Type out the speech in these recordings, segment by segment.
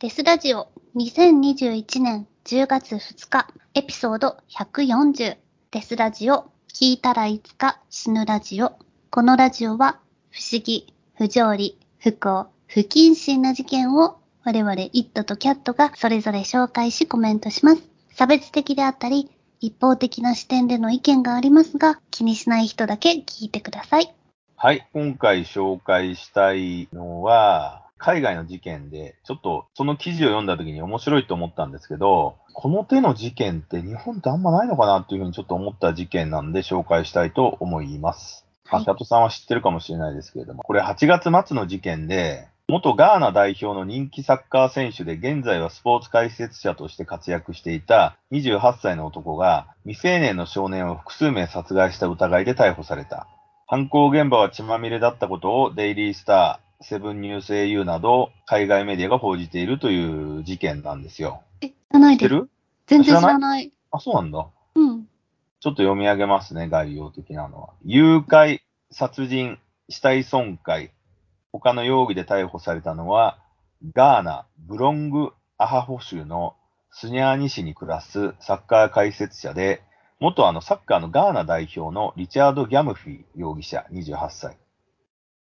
デスラジオ2021年10月2日エピソード140デスラジオ聞いたらいつか死ぬラジオこのラジオは不思議、不条理、不幸、不謹慎な事件を我々イットとキャットがそれぞれ紹介しコメントします。差別的であったり一方的な視点での意見がありますが気にしない人だけ聞いてください。はい、今回紹介したいのは、海外の事件で、ちょっとその記事を読んだ時に面白いと思ったんですけど、この手の事件って日本ってあんまないのかなっていうふうにちょっと思った事件なんで紹介したいと思います。はいさんは知ってるかもしれないですけれども、これ8月末の事件で、元ガーナ代表の人気サッカー選手で現在はスポーツ解説者として活躍していた28歳の男が未成年の少年を複数名殺害した疑いで逮捕された。犯行現場は血まみれだったことをデイリースター、セブンニュース au など海外メディアが報じているという事件なんですよ。え、知らないです。知ってる？全然知らない？あ、そうなんだ。うん。ちょっと読み上げますね、概要的なのは。誘拐、殺人、死体損壊、他の容疑で逮捕されたのは、ガーナ、ブロング・アハホ州のスニャーニ市に暮らすサッカー解説者で、元あのサッカーのガーナ代表のリチャード・ギャムフィー容疑者28歳。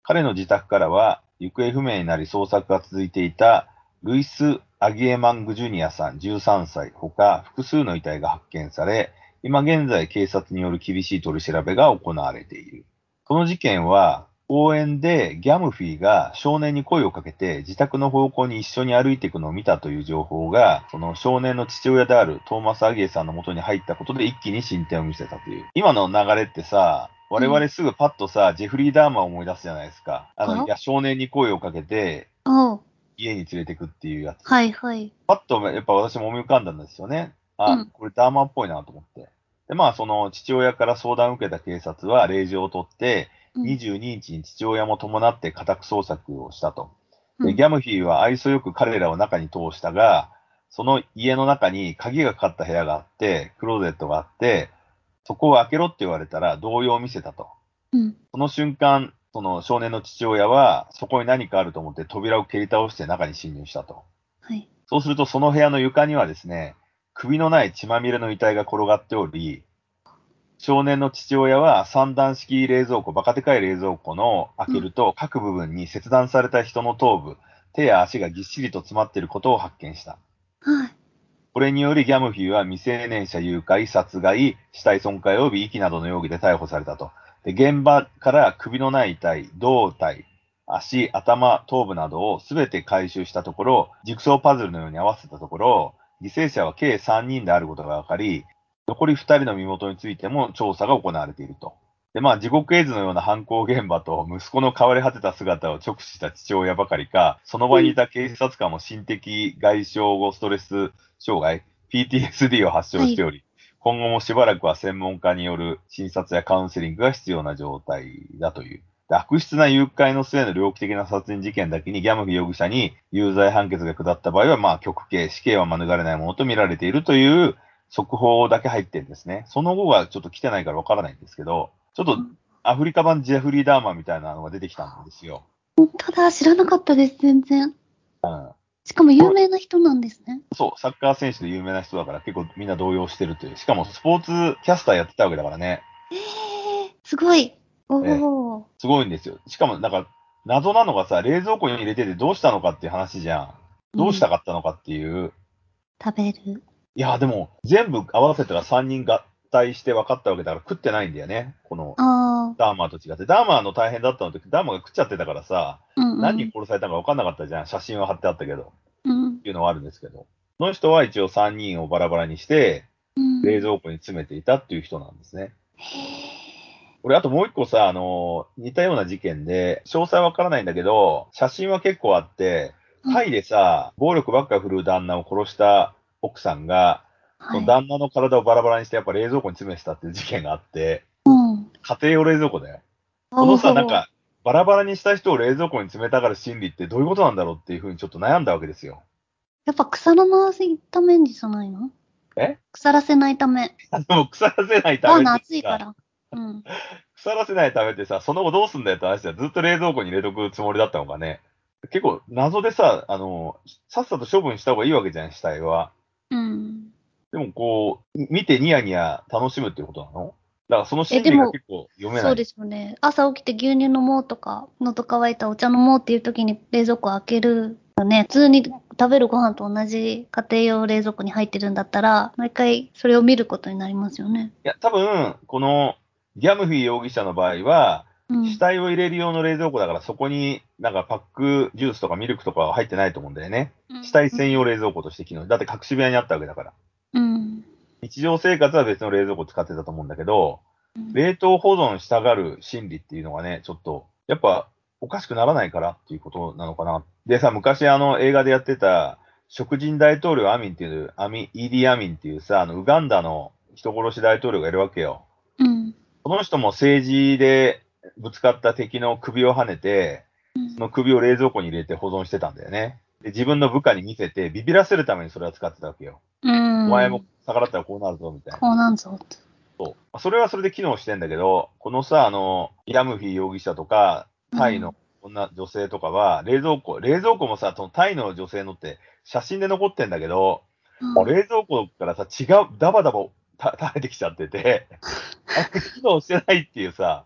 彼の自宅からは、行方不明になり捜索が続いていたルイス・アギエマング・ジュニアさん13歳ほか複数の遺体が発見され、今現在警察による厳しい取り調べが行われている。この事件は、公園でギャムフィーが少年に声をかけて自宅の方向に一緒に歩いていくのを見たという情報が、その少年の父親であるトーマス・アギエさんの元に入ったことで一気に進展を見せたという。今の流れってさ、我々すぐパッとさ、ジェフリー・ダーマーを思い出すじゃないですか。ああの、いや少年に声をかけておう。家に連れてくっていうやつ。はいはい。パッとやっぱ私も思い浮かんだんですよね。あ、うんこれダーマーっぽいなと思って。で、まあその父親から相談を受けた警察は令状を取って、うん22日に父親も伴って家宅捜索をしたと。で、うんギャムフィーは愛想よく彼らを中に通したが、その家の中に鍵がかかった部屋があって、クローゼットがあって、そこを開けろって言われたら動揺を見せたと。うん。その瞬間、その少年の父親は、そこに何かあると思って扉を蹴り倒して中に侵入したと。はい。そうすると、その部屋の床にはですね、首のない血まみれの遺体が転がっており、少年の父親は三段式冷蔵庫、バカでかい冷蔵庫の開けると、各部分に切断された人の頭部、手や足がぎっしりと詰まっていることを発見した。はい。これによりギャムフィーは未成年者誘拐、殺害、死体損壊及び遺棄などの容疑で逮捕されたと。で現場から首のない遺体、胴体、足、頭、頭部などをすべて回収したところ、ジグソーパズルのように合わせたところ、犠牲者は計3人であることが分かり、残り2人の身元についても調査が行われていると。で、まあ、地獄絵図のような犯行現場と息子の変わり果てた姿を直視した父親ばかりか、その場にいた警察官も心的外傷後ストレス障害、PTSD を発症しており、今後もしばらくは専門家による診察やカウンセリングが必要な状態だという。で悪質な誘拐の末の猟奇的な殺人事件だけにギャムフィ容疑者に有罪判決が下った場合は、まあ、極刑、死刑は免れないものと見られているという速報だけ入ってるんですね。その後がちょっと来てないからわからないんですけど、ちょっとアフリカ版ジェフリー・ダーマンみたいなのが出てきたんですよ。ただ知らなかったです、全然。うん。しかも有名な人なんですね。そう、サッカー選手で有名な人だから結構みんな動揺してるという。しかもスポーツキャスターやってたわけだからね。ええすごい。おええお、すごいんですよ。しかもなんか謎なのがさ、冷蔵庫に入れててどうしたのかっていう話じゃん。どうしたかったのかっていう。食べる。いや、でも全部合わせたら3人合体して分かったわけだから食ってないんだよね。この。ダーマーと違って。ダーマーの大変だったのってダーマーが食っちゃってたからさ、うん、うん。何人殺されたのか分かんなかったじゃん。写真は貼ってあったけど。うんっ。ていうのはあるんですけど。この人は一応3人をバラバラにして、うん。冷蔵庫に詰めていたっていう人なんですね。俺、あともう一個さ、あの、似たような事件で、詳細わからないんだけど、写真は結構あって、うんタイでさ、暴力ばっか振るう旦那を殺した奥さんが、そはい。の旦那の体をバラバラにして、やっぱ冷蔵庫に詰めてたっていう事件があって、うん。家庭用冷蔵庫だよ。このさ、なんか、バラバラにした人を冷蔵庫に詰めたがる心理ってどういうことなんだろうっていうふうにちょっと悩んだわけですよ。やっぱ腐らないためじゃないの？え？腐らせないため。でも腐らせないたバーナめってさ暑いから。うん。腐らせないためってさ、その後どうすんだよって話じゃずっと冷蔵庫に入れとくつもりだったのかね。結構謎でさ、あの、さっさと処分した方がいいわけじゃん、死体は。うん。でもこう、見てニヤニヤ楽しむっていうことなの？だからその心理が結構読めない。そうですよね。朝起きて牛乳飲もうとか、喉乾いたお茶飲もうっていう時に冷蔵庫開けるよね。普通に食べるご飯と同じ家庭用冷蔵庫に入ってるんだったら、毎回それを見ることになりますよね。いや、多分、このギャムフィー容疑者の場合は、うん。死体を入れる用の冷蔵庫だから、そこになんかパックジュースとかミルクとかは入ってないと思うんだよね。死体専用冷蔵庫として機能。だって隠し部屋にあったわけだから。うん。日常生活は別の冷蔵庫使ってたと思うんだけど、うん冷凍保存したがる心理っていうのがね、ちょっと、やっぱおかしくならないからっていうことなのかな。でさ、昔あの映画でやってた、食人大統領アミンっていう、アミ、イーディアミンっていうさ、あの、ウガンダの人殺し大統領がいるわけよ。うん。この人も政治でぶつかった敵の首を跳ねて、その首を冷蔵庫に入れて保存してたんだよね。で、自分の部下に見せて、ビビらせるためにそれは使ってたわけよ。うん。お前も逆らったらこうなるぞ、みたいな。こうなんぞ。そう。まあそれはそれで機能してんだけど、このさ、あの、ヤムフィ容疑者とか、タイの女、女性とかは、冷蔵庫、冷蔵庫もさ、そのタイの女性のって写真で残ってんだけど、うんもう冷蔵庫からさ、違う、ダバダバた垂れてきちゃってて、あ機能してないっていうさ、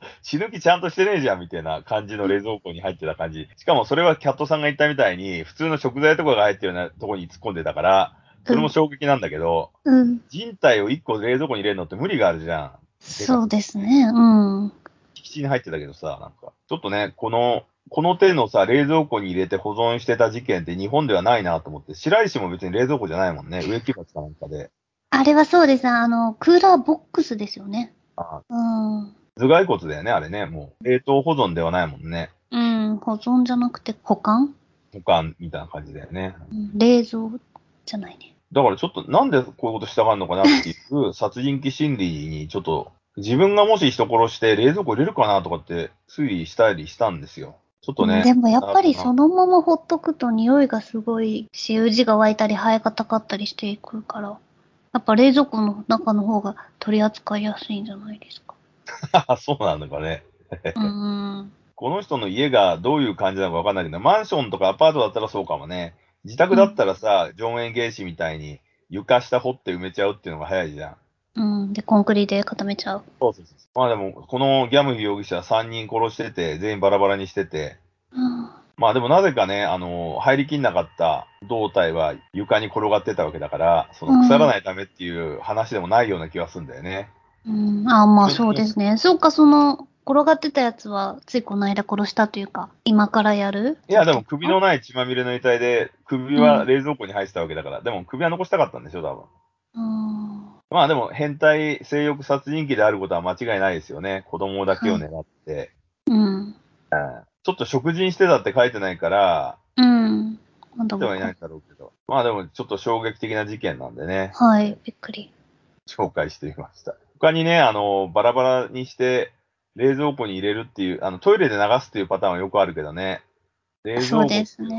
死ぬ気ちゃんとしてねえじゃんみたいな感じの冷蔵庫に入ってた感じ。しかもそれはキャットさんが言ったみたいに、普通の食材とかが入ってるようなとこに突っ込んでたから、それも衝撃なんだけど、うん。人体を1個冷蔵庫に入れるのって無理があるじゃん。そうですね。うん。敷地に入ってたけどさ、なんか、ちょっとね、この、この手のさ、冷蔵庫に入れて保存してた事件って日本ではないなと思って、白石も別に冷蔵庫じゃないもんね。植木鉢かなんかで。あれはそうです。あの、クーラーボックスですよね。あうん。頭蓋骨だよね、あれね。もう、冷凍保存ではないもんね。うん。保存じゃなくて保管、保管みたいな感じだよね。うん、冷蔵じゃないね。だからちょっと、なんでこういうことしたがるのかなっていう、殺人鬼心理にちょっと、自分がもし人殺して冷蔵庫入れるかなとかって推理したりしたんですよ。ちょっとね。でもやっぱりあそのままほっとくと匂いがすごいし、うじが湧いたり生えがたかったりしていくから、やっぱ冷蔵庫の中の方が取り扱いやすいんじゃないですか？あ そうなのかね。うん。この人の家がどういう感じなのかわかんないけど、マンションとかアパートだったらそうかもね。自宅だったらさ、ジョン・エンゲイシみたいに床下掘って埋めちゃうっていうのが早いじゃん。うん。で、コンクリで固めちゃう。そうそうそう。まあでも、このギャムヒ容疑者3人殺してて、全員バラバラにしてて、うん。まあでもなぜかね、あの、入りきんなかった胴体は床に転がってたわけだから、その腐らないためっていう話でもないような気がするんだよね。うん、あまあそうですね。そうか、その、転がってたやつは、ついこの間殺したというか、今からやる？いや、でも首のない血まみれの遺体で、首は冷蔵庫に入ってたわけだから、でも首は残したかったんでしょ、多分。うん。まあでも、変態性欲殺人鬼であることは間違いないですよね。子供だけを狙って。うん。ちょっと食人してたって書いてないから、うん。なんだではいないんだろうけど。まあでも、ちょっと衝撃的な事件なんでね、はい、びっくり。紹介してみました。他にね、あの、バラバラにして、冷蔵庫に入れるっていう、あの、トイレで流すっていうパターンはよくあるけどね。冷蔵庫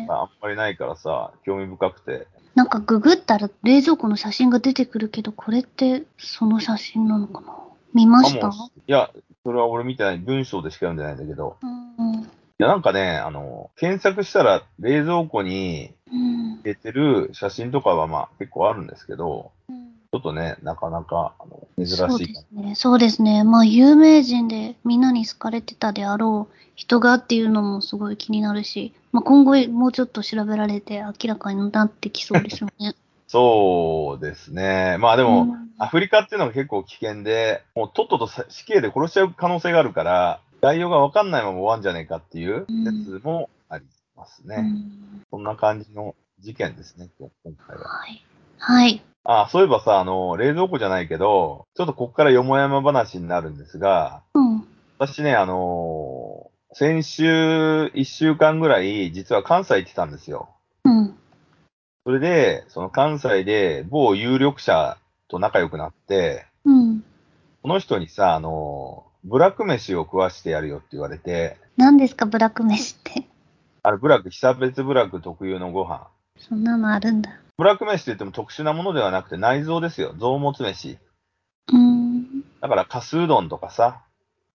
があんまりないからさ、興味深くて。なんかググったら冷蔵庫の写真が出てくるけど、これってその写真なのかな？見ました？いや、それは俺見てない。文章でしか読んでないんだけど。うん。いや、なんかね、あの、検索したら冷蔵庫にうん。出てる写真とかはまあ結構あるんですけど、うんちょっとね、なかなかあの珍そうしいかですね。そうですね。まあ、有名人でみんなに好かれてたであろう人がっていうのもすごい気になるし、まあ、今後もうちょっと調べられて明らかになってきそうですよね。そうですね。まあでも、うんアフリカっていうのが結構危険で、もうとっととさ死刑で殺しちゃう可能性があるから、概要がわかんないまま終わんじゃねえかっていう説もありますね。うんそんな感じの事件ですね、今回は。はい。はい。あ、そういえばさ、あの、冷蔵庫じゃないけど、ちょっとこっからよもやま話になるんですが、うん。私ね、あの先週1週間ぐらい、実は関西行ってたんですよ。うん。それで、その関西で某有力者と仲良くなって、うん。この人にさ、あのブラック飯を食わしてやるよって言われて、何ですか、ブラック飯って？あれ、ブラック、久別ブラック特有のご飯。そんなのあるんだ。ブラック飯って言っても特殊なものではなくて内臓ですよ。臓物飯。うん。だから、カスうどんとかさ、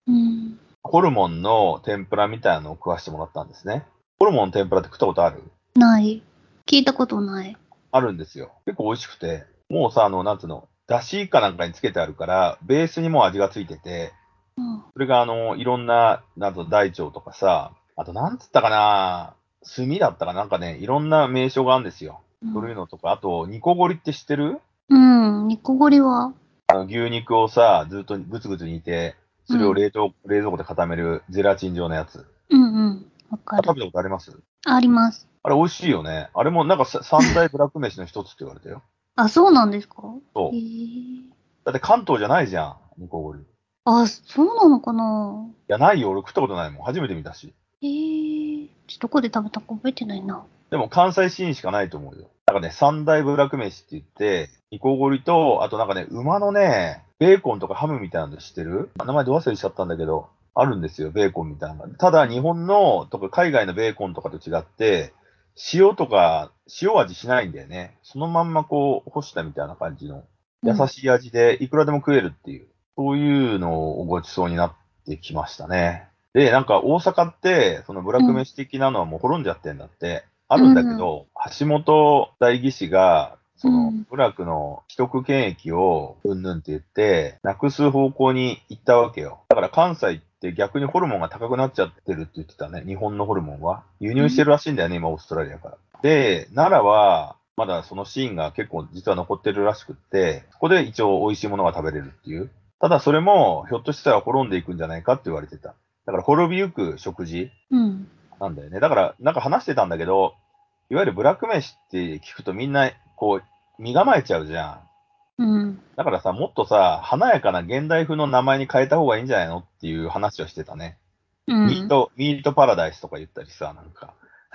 うん。ホルモンの天ぷらみたいなのを食わしてもらったんですね。ホルモンの天ぷらって食ったことある？ない。聞いたことない。あるんですよ。結構美味しくて、もうさ、あの、なんつうの、だしかなんかにつけてあるから、ベースにもう味がついてて、うん。それがあの、いろんな、なんと大腸とかさ、あとなんつったかな、炭だったかな？んかね、いろんな名称があるんですよ。そういうのとか、あと、ニコゴリって知ってる？うん。ニコゴリは、あの牛肉をさ、ずっとぐつぐつ煮て、それを冷凍、冷蔵庫で固めるゼラチン状のやつ。うんうん。わか食べたことあります？あります。あれ美味しいよね。あれもなんかさ三大ブラック飯の一つって言われたよ。あ、そうなんですか？そうへえ。だって関東じゃないじゃん、ニコゴリ。いあ、そうなのかな？や、ないよ。俺食ったことないもん。初めて見たし。へえ。ちょっとどこで食べたか覚えてないな。でも関西シーンしかないと思うよ。なんかね、三大ブラック飯って言って、ニコゴリと、あとなんかね、馬のね、ベーコンとかハムみたいなの知ってる？名前ど忘れしちゃったんだけど、あるんですよ、ベーコンみたいな。ただ、日本のとか海外のベーコンとかと違って、塩とか、塩味しないんだよね。そのまんまこう、干したみたいな感じの、優しい味でいくらでも食えるっていう、そういうのをごちそうになってきましたね。で、なんか大阪って、そのブラック飯的なのはもう滅んじゃってんだって。あるんだけど、橋本代議士が、そのうん、ブラックの既得権益をうんぬんって言って、なくす方向に行ったわけよ。だから関西って逆にホルモンが高くなっちゃってるって言ってたね。日本のホルモンは。輸入してるらしいんだよね、今オーストラリアから。で、奈良は、まだそのシーンが結構実は残ってるらしくって、そこで一応美味しいものが食べれるっていう。ただそれも、ひょっとしたら滅んでいくんじゃないかって言われてた。だから滅びゆく食事うん。なんだよね。だから、なんか話してたんだけど、いわゆるブラック飯って聞くとみんな、こう、身構えちゃうじゃん。うん。だからさ、もっとさ、華やかな現代風の名前に変えた方がいいんじゃないのっていう話をしてたね。うん。ミート、ミートパラダイスとか言ったりさ、なんか、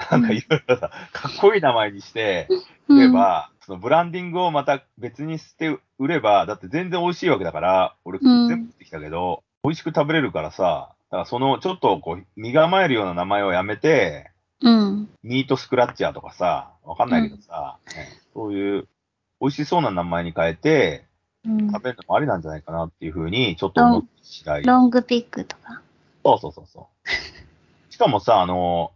なんかいろいろさ、かっこいい名前にして、うん、例えば、そのブランディングをまた別にして売れば、だって全然美味しいわけだから、俺うん全部食ってきたけど、美味しく食べれるからさ、だからそのちょっとこう、身構えるような名前をやめて、うん。ミートスクラッチャーとかさ、わかんないけどさ、ねそういう美味しそうな名前に変えてうん食べるのもありなんじゃないかなっていうふうにちょっと思って次第。ロングピックとか。そうそうそうそう。しかもさ、あの、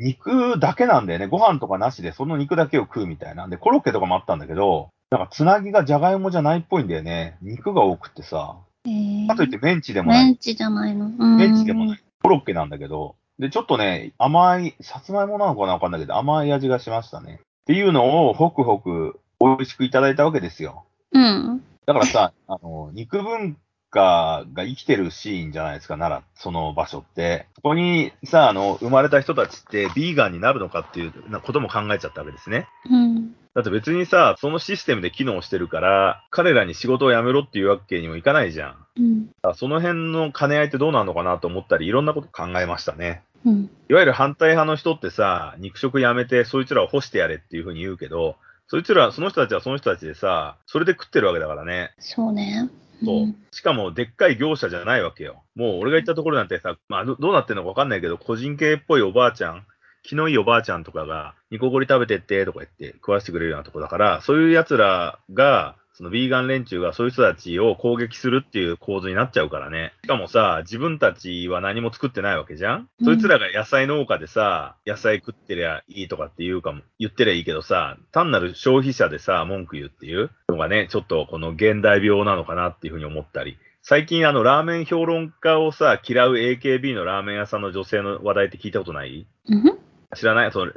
肉だけなんだよね。ご飯とかなしでその肉だけを食うみたいな。で、コロッケとかもあったんだけど、なんかつなぎがじゃがいもじゃないっぽいんだよね。肉が多くってさ。えー、かといってメンチでもない。メンチじゃないの。うん、メンチでもない。コロッケなんだけど、で、ちょっとね、甘い、さつまいもなのかなわかんないけど、甘い味がしましたね。っていうのを、ホクホク、美味しくいただいたわけですよ。うん。だからさ、あの、肉文化が生きてるシーンじゃないですか、奈良、その場所って。そこにさ、あの、生まれた人たちって、ビーガンになるのかっていうなことも考えちゃったわけですね。うん。だって別にさ、そのシステムで機能してるから、彼らに仕事を辞めろっていうわけにもいかないじゃん。うん。その辺の兼ね合いってどうなのかなと思ったり、いろんなこと考えましたね。うん。いわゆる反対派の人ってさ、肉食やめて、そいつらを干してやれっていうふうに言うけど、そいつら、その人たちはその人たちでさ、それで食ってるわけだからね。そうね。そううん。しかも、でっかい業者じゃないわけよ。もう、俺が行ったところなんてさ、まあ、どどうなってんのかわかんないけど、個人系っぽいおばあちゃん、気のいいおばあちゃんとかが、ニコゴリ食べてって、とか言って食わせてくれるようなとこだから、そういう奴らが、そのビーガン連中がそういう人たちを攻撃するっていう構図になっちゃうからね。しかもさ、自分たちは何も作ってないわけじゃん、うんそいつらが野菜農家でさ、野菜食ってりゃいいとかって言うかも、言ってりゃいいけどさ、単なる消費者でさ、文句言うっていう？のがね、ちょっとこの現代病なのかなっていうふうに思ったり。最近あの、ラーメン評論家をさ、嫌う AKB のラーメン屋さんの女性の話題って聞いたことない？うん？知らない？その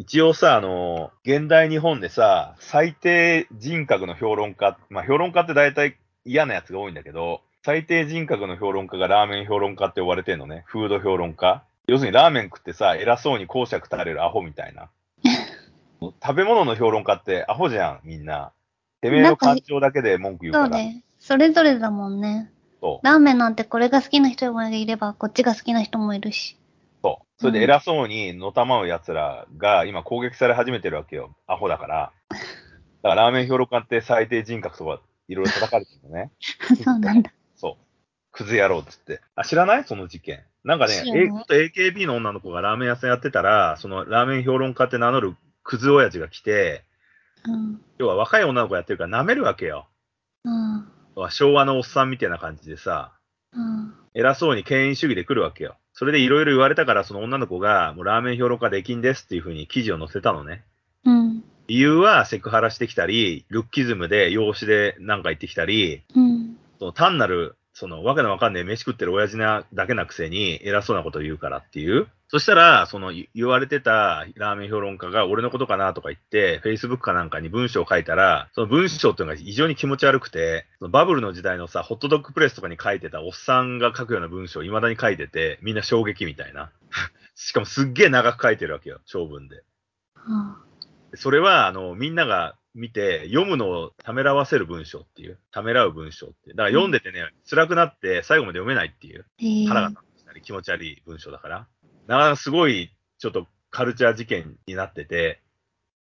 一応さ、あの、現代日本でさ、最低人格の評論家、まあ評論家って大体嫌なやつが多いんだけど、最低人格の評論家がラーメン評論家って呼ばれてんのね。フード評論家。要するにラーメン食ってさ、偉そうに公爵垂れるアホみたいな。食べ物の評論家ってアホじゃん、みんな。てめえの感情だけで文句言うから。そうね。それぞれだもんね。ラーメンなんてこれが好きな人もいれば、こっちが好きな人もいるし。そう。それで偉そうにのたまう奴らが今攻撃され始めてるわけよ。アホだから。だからラーメン評論家って最低人格とかいろいろ叩かれてるのね。そうなんだ。そう。クズ野郎っつって。あ、知らない？その事件。なんかね元 AKB の女の子がラーメン屋さんやってたら、そのラーメン評論家って名乗るクズ親父が来て、うん。要は若い女の子やってるから舐めるわけよ。うん。昭和のおっさんみたいな感じでさ、うん。偉そうに権威主義で来るわけよ。それでいろいろ言われたから、その女の子が、もうラーメン評論家できんですっていうふうに記事を載せたのね。うん。理由はセクハラしてきたり、ルッキズムで養子でなんか言ってきたり、うん。その単なる、そのわけのわかんない飯食ってる親父なだけなくせに偉そうなことを言うからっていう。そしたら、その言言われてたラーメン評論家が俺のことかなとか言って、Facebook かなんかに文章を書いたら、その文章っていうのが非常に気持ち悪くて、そのバブルの時代のさ、ホットドッグプレスとかに書いてたおっさんが書くような文章を未だに書いてて、みんな衝撃みたいな。しかもすっげえ長く書いてるわけよ、長文で。はそれは、あの、みんなが見て、読むのをためらわせる文章っていう。ためらう文章って。だから読んでてね、辛くなって最後まで読めないっていう。腹が立ったり気持ち悪い文章だから。なかなかすごい、ちょっとカルチャー事件になってて、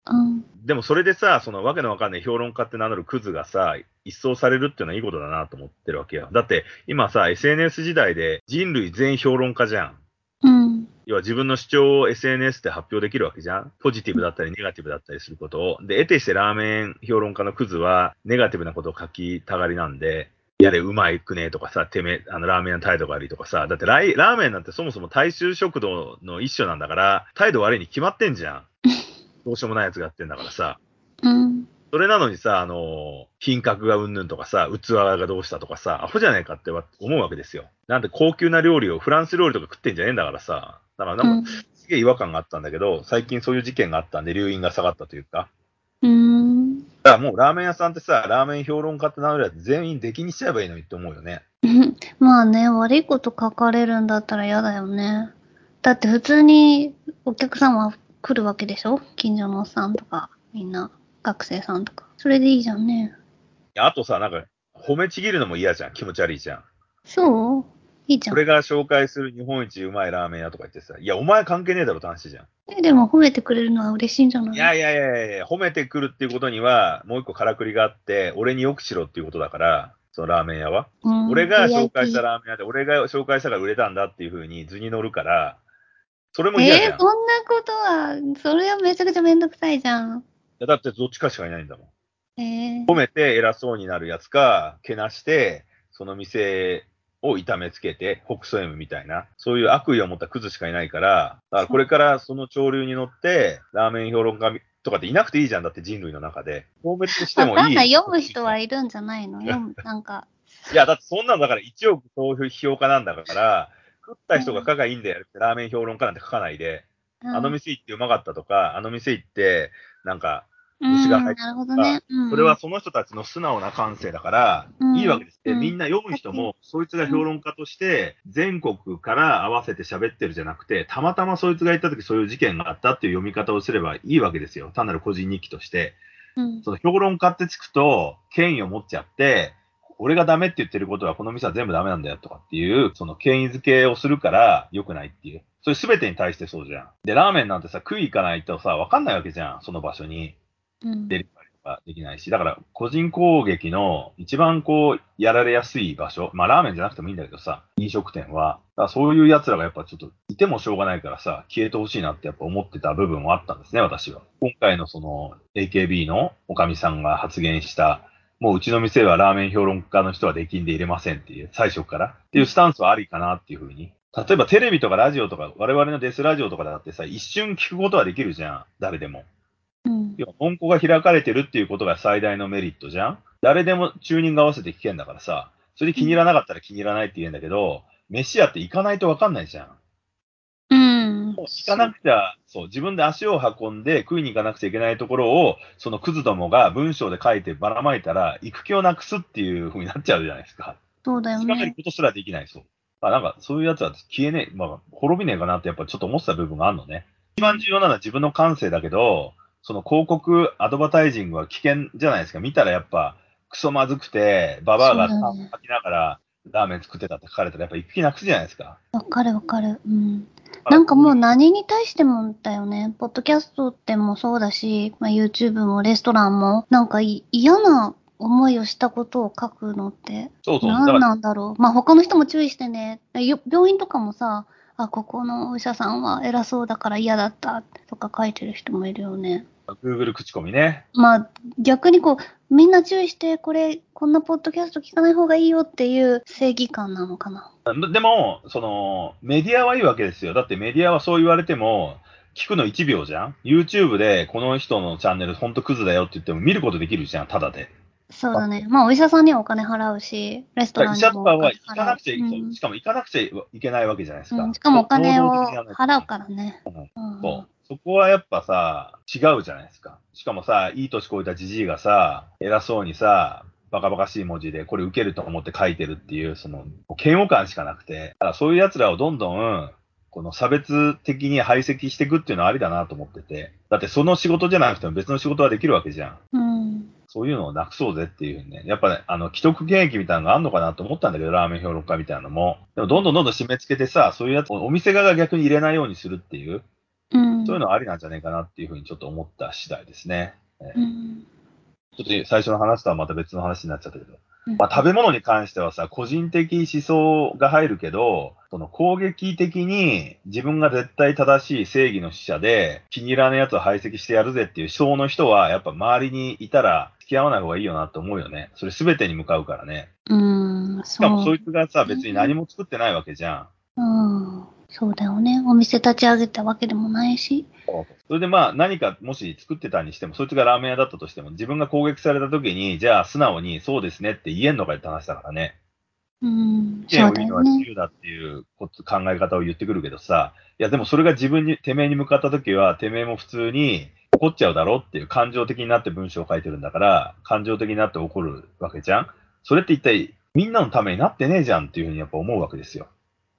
うん。でもそれでさ、そのわけのわかんない評論家って名乗るクズがさ、一掃されるっていうのはいいことだなと思ってるわけよ。だって今さ、SNS 時代で人類全評論家じゃん。うん。要は自分の主張を SNS で発表できるわけじゃんポジティブだったりネガティブだったりすることを。で、得てしてラーメン評論家のクズはネガティブなことを書きたがりなんで、やれ、うまいくねとかさ、てめえ、あの、ラーメンの態度が悪いとかさ、だってライラーメンなんてそもそも大衆食堂の一種なんだから、態度悪いに決まってんじゃん。どうしようもないやつがやってんだからさ。うん。それなのにさ、あの、品格がうんぬんとかさ、器がどうしたとかさ、アホじゃないかって思うわけですよ。なんで高級な料理をフランス料理とか食ってんじゃねえんだからさ。だからなんか、すげえ違和感があったんだけど、最近そういう事件があったんで、留飲が下がったというか。うん。だからもうラーメン屋さんってさ、ラーメン評論家って名乗るやつ全員出禁にしちゃえばいいのにって思うよね。う んまあね、悪いこと書かれるんだったら嫌だよね。だって普通にお客さんは来るわけでしょ？近所のおっさんとか、みんな、学生さんとか。それでいいじゃんね。あとさ、なんか、褒めちぎるのも嫌じゃん。気持ち悪いじゃん。そう？いいじゃん。俺が紹介する日本一うまいラーメン屋とか言ってさ、いや、お前関係ねえだろって話じゃん。えでも褒めてくれるのは嬉しいんじゃない？いやいやいやいや、褒めてくるっていうことには、もう一個からくりがあって、俺によくしろっていうことだから、そのラーメン屋は。うん俺が紹介したラーメン屋で、俺が紹介したから売れたんだっていうふうに図に乗るから、それも嫌じゃん。えー、そんなことは、それはめちゃくちゃめんどくさいじゃん。いやだってどっちかしかいないんだもん。えー、褒めて偉そうになるやつか、けなして、その店を痛めつけて、北総 M みたいな、そういう悪意を持ったクズしかいないから、だからこれからその潮流に乗って、ラーメン評論家とかっていなくていいじゃんだって人類の中で。消滅してもいい。わかんない。読む人はいるんじゃないの？読む、なんか。いや、だってそんなんだから1億投票家なんだから、食った人が書がいいんだよってラーメン評論家なんて書かないで、あの店行ってうまかったとか、あの店行って、なんか、虫が入ってるほどね。うんそれはその人たちの素直な感性だから、うんいいわけです。で、うんみんな読む人も、そいつが評論家として、全国から合わせて喋ってるじゃなくて、たまたまそいつが言った時そういう事件があったっていう読み方をすればいいわけですよ。単なる個人日記として。うんその評論家ってつくと、権威を持っちゃって、俺がダメって言ってることはこの店は全部ダメなんだよとかっていう、その権威づけをするから良くないっていう。それ全てに対してそうじゃん。で、ラーメンなんてさ、食い行かないとさ、わかんないわけじゃん。その場所に。デリバリーとかできないし、だから個人攻撃の一番こう、やられやすい場所、まあラーメンじゃなくてもいいんだけどさ、飲食店は、そういう奴らがやっぱちょっといてもしょうがないからさ、消えてほしいなってやっぱ思ってた部分はあったんですね、私は。今回のその AKB のおかみさんが発言した、もううちの店はラーメン評論家の人は出禁で入れませんっていう、最初から。っていうスタンスはありかなっていうふうに。例えばテレビとかラジオとか、我々のデスラジオとかだってさ、一瞬聞くことはできるじゃん、誰でも。うん要は文庫が開かれてるっていうことが最大のメリットじゃん誰でもチューニング合わせて聞けんだからさ、それで気に入らなかったら気に入らないって言うんだけど、飯屋って行かないとわかんないじゃん。うん。行かなくちゃ、そう、自分で足を運んで食いに行かなくちゃいけないところを、そのクズどもが文章で書いてばらまいたら、行く気をなくすっていう風になっちゃうじゃないですか。そうだよ仕掛けるね。ことすらできない、そう。あなんか、そういうやつは消えねえ、まあ、滅びねえかなってやっぱちょっと思ってた部分があるのね。一番重要なのは自分の感性だけど、その広告、アドバタイジングは危険じゃないですか。見たらやっぱ、クソまずくて、ババアが吐きながらラーメン作ってたって書かれたらやっぱ行く気なくすじゃないですか。わかるわかる。うん。なんかもう何に対してもだよね。ポッドキャストってもそうだし、まあ、YouTube もレストランも、なんかい嫌な思いをしたことを書くのって、そうそう。だ何なんだろう。まあ他の人も注意してね。よ病院とかもさ、あ、ここのお医者さんは偉そうだから嫌だったとか書いてる人もいるよね。Google 口コミね。まあ逆にこう、みんな注意して、これ、こんなポッドキャスト聞かない方がいいよっていう正義感なのかな。でも、その、メディアはいいわけですよ。だってメディアはそう言われても、聞くの1秒じゃん ?YouTube でこの人のチャンネルほんとクズだよって言っても見ることできるじゃん、ただで。そうだね。まあ、お医者さんにはお金払うし、レストランにもおとかは行金かなくちゃい、うんしかも行かなくちゃいけないわけじゃないですか。うんしかもお金を払うからね。うんうんそう。そこはやっぱさ、違うじゃないですか。しかもさ、いい年こいたじじいがさ、偉そうにさ、バカバカしい文字でこれ受けると思って書いてるっていう、その、嫌悪感しかなくて、だからそういう奴らをどんどん、この差別的に排斥していくっていうのはありだなと思ってて。だってその仕事じゃなくても別の仕事はできるわけじゃん。うん。そういうのをなくそうぜっていうね。やっぱね、あの、既得権益みたいなのがあんのかなと思ったんだけど、ラーメン評論家みたいなのも。でもどんどんどんどん締め付けてさ、そういうやつをお店側が逆に入れないようにするっていう。うん。そういうのはありなんじゃないかなっていうふうにちょっと思った次第ですね。うん。ちょっと最初の話とはまた別の話になっちゃったけど。うんまあ、食べ物に関してはさ、個人的思想が入るけど、その攻撃的に自分が絶対正しい正義の使者で気に入らないやつを排斥してやるぜっていう思想の人はやっぱ周りにいたら付き合わない方がいいよなと思うよね。それ全てに向かうからね。うん。しかもそいつがさ、別に何も作ってないわけじゃん。うん。そうだよね。お店立ち上げたわけでもないし。それでまあ何かもし作ってたにしても、そいつがラーメン屋だったとしても、自分が攻撃された時に、じゃあ素直にそうですねって言えんのかって話だからね。うん。そうだよね。由だっていう考え方を言ってくるけどさ、いやでもそれが自分に、てめえに向かった時は、てめえも普通に怒っちゃうだろっていう感情的になって文章を書いてるんだから、感情的になって怒るわけじゃんそれって一体みんなのためになってねえじゃんっていうふうにやっぱ思うわけですよ。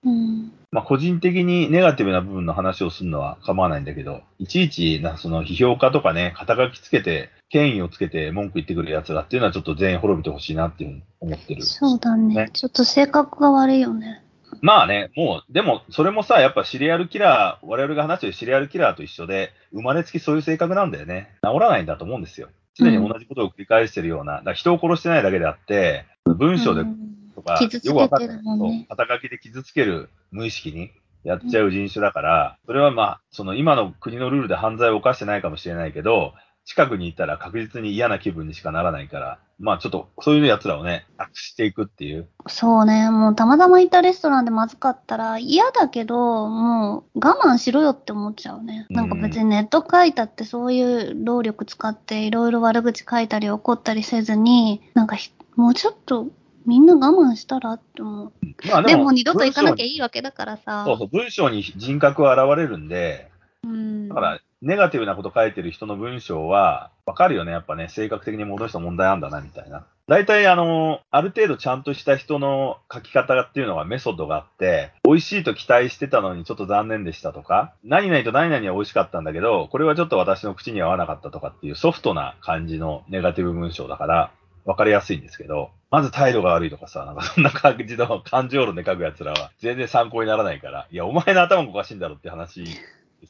うん。まあ個人的にネガティブな部分の話をするのは構わないんだけど、いちいちなその批評家とかね、肩書きつけて、権威をつけて文句言ってくる奴らっていうのはちょっと全員滅びてほしいなっていうふうに思ってる。そうだねね。ちょっと性格が悪いよね。まあね、もう、でも、それもさ、やっぱシリアルキラー、我々が話してるシリアルキラーと一緒で、生まれつきそういう性格なんだよね。治らないんだと思うんですよ。常に同じことを繰り返してるような、だ人を殺してないだけであって、文章でうんとか、傷つけよくわかんないてるもんね。そう肩書きで傷つける無意識にやっちゃう人種だから、それはまあ、その今の国のルールで犯罪を犯してないかもしれないけど、近くにいたら確実に嫌な気分にしかならないから、まあちょっとそういう奴らをね、なくしていくっていう。そうね。もうたまたま行ったレストランでまずかったら嫌だけど、もう我慢しろよって思っちゃうね。なんか別にネット書いたってそういう労力使っていろいろ悪口書いたり怒ったりせずに、なんかひもうちょっとみんな我慢したらって思う。まあでも二度と行かなきゃいいいわけだからさ。そうそう、文章に人格は現れるんで、うん。だから、ネガティブなこと書いてる人の文章は、わかるよね、やっぱね、性格的に戻した問題あんだな、みたいな。大体、あの、ある程度ちゃんとした人の書き方っていうのはメソッドがあって、美味しいと期待してたのにちょっと残念でしたとか、何々と何々は美味しかったんだけど、これはちょっと私の口には合わなかったとかっていうソフトな感じのネガティブ文章だから、わかりやすいんですけど、まず態度が悪いとかさ、なんかそんな感じの感情論で書く奴らは全然参考にならないから、いや、お前の頭がおかしいんだろって話し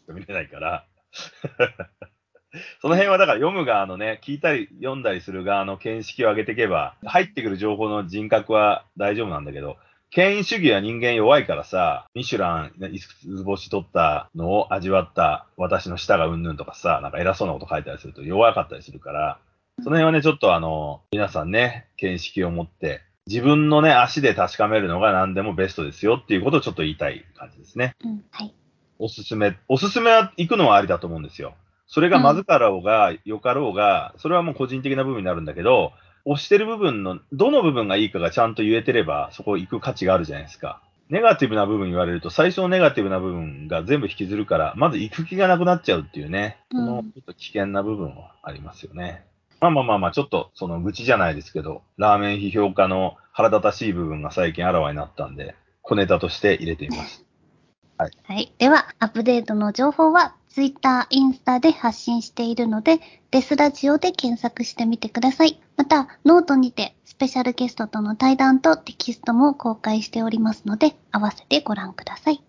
か見れないから、その辺はだから読む側のね、聞いたり読んだりする側の見識を上げていけば、入ってくる情報の人格は大丈夫なんだけど、権威主義は人間弱いからさ、ミシュラン5つ星取ったのを味わった私の舌がうんぬんとかさ、なんか偉そうなこと書いたりすると弱かったりするから、その辺はね、ちょっとあの、皆さんね、見識を持って、自分のね、足で確かめるのが何でもベストですよっていうことをちょっと言いたい感じですね。うん。はい。おすすめ、おすすめは行くのはありだと思うんですよ。それがまずかろうが、良かろうが、それはもう個人的な部分になるんだけど、押してる部分の、どの部分がいいかがちゃんと言えてれば、そこ行く価値があるじゃないですか。ネガティブな部分言われると、最初のネガティブな部分が全部引きずるから、まず行く気がなくなっちゃうっていうね、うんちょっと危険な部分はありますよね。まあまあまあまあ、ちょっとその愚痴じゃないですけど、ラーメン批評家の腹立たしい部分が最近あらわになったんで、小ネタとして入れてみます。はい。では、アップデートの情報は、ツイッター、インスタで発信しているので、デスラジオで検索してみてください。また、ノートにて、スペシャルゲストとの対談とテキストも公開しておりますので、合わせてご覧ください。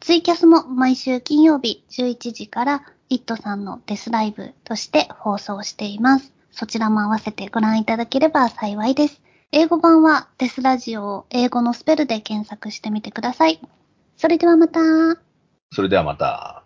ツイキャスも毎週金曜日11時から、イットさんのデスライブとして放送しています。そちらも合わせてご覧いただければ幸いです。英語版はデスラジオを英語のスペルで検索してみてください。それではまた。それではまた。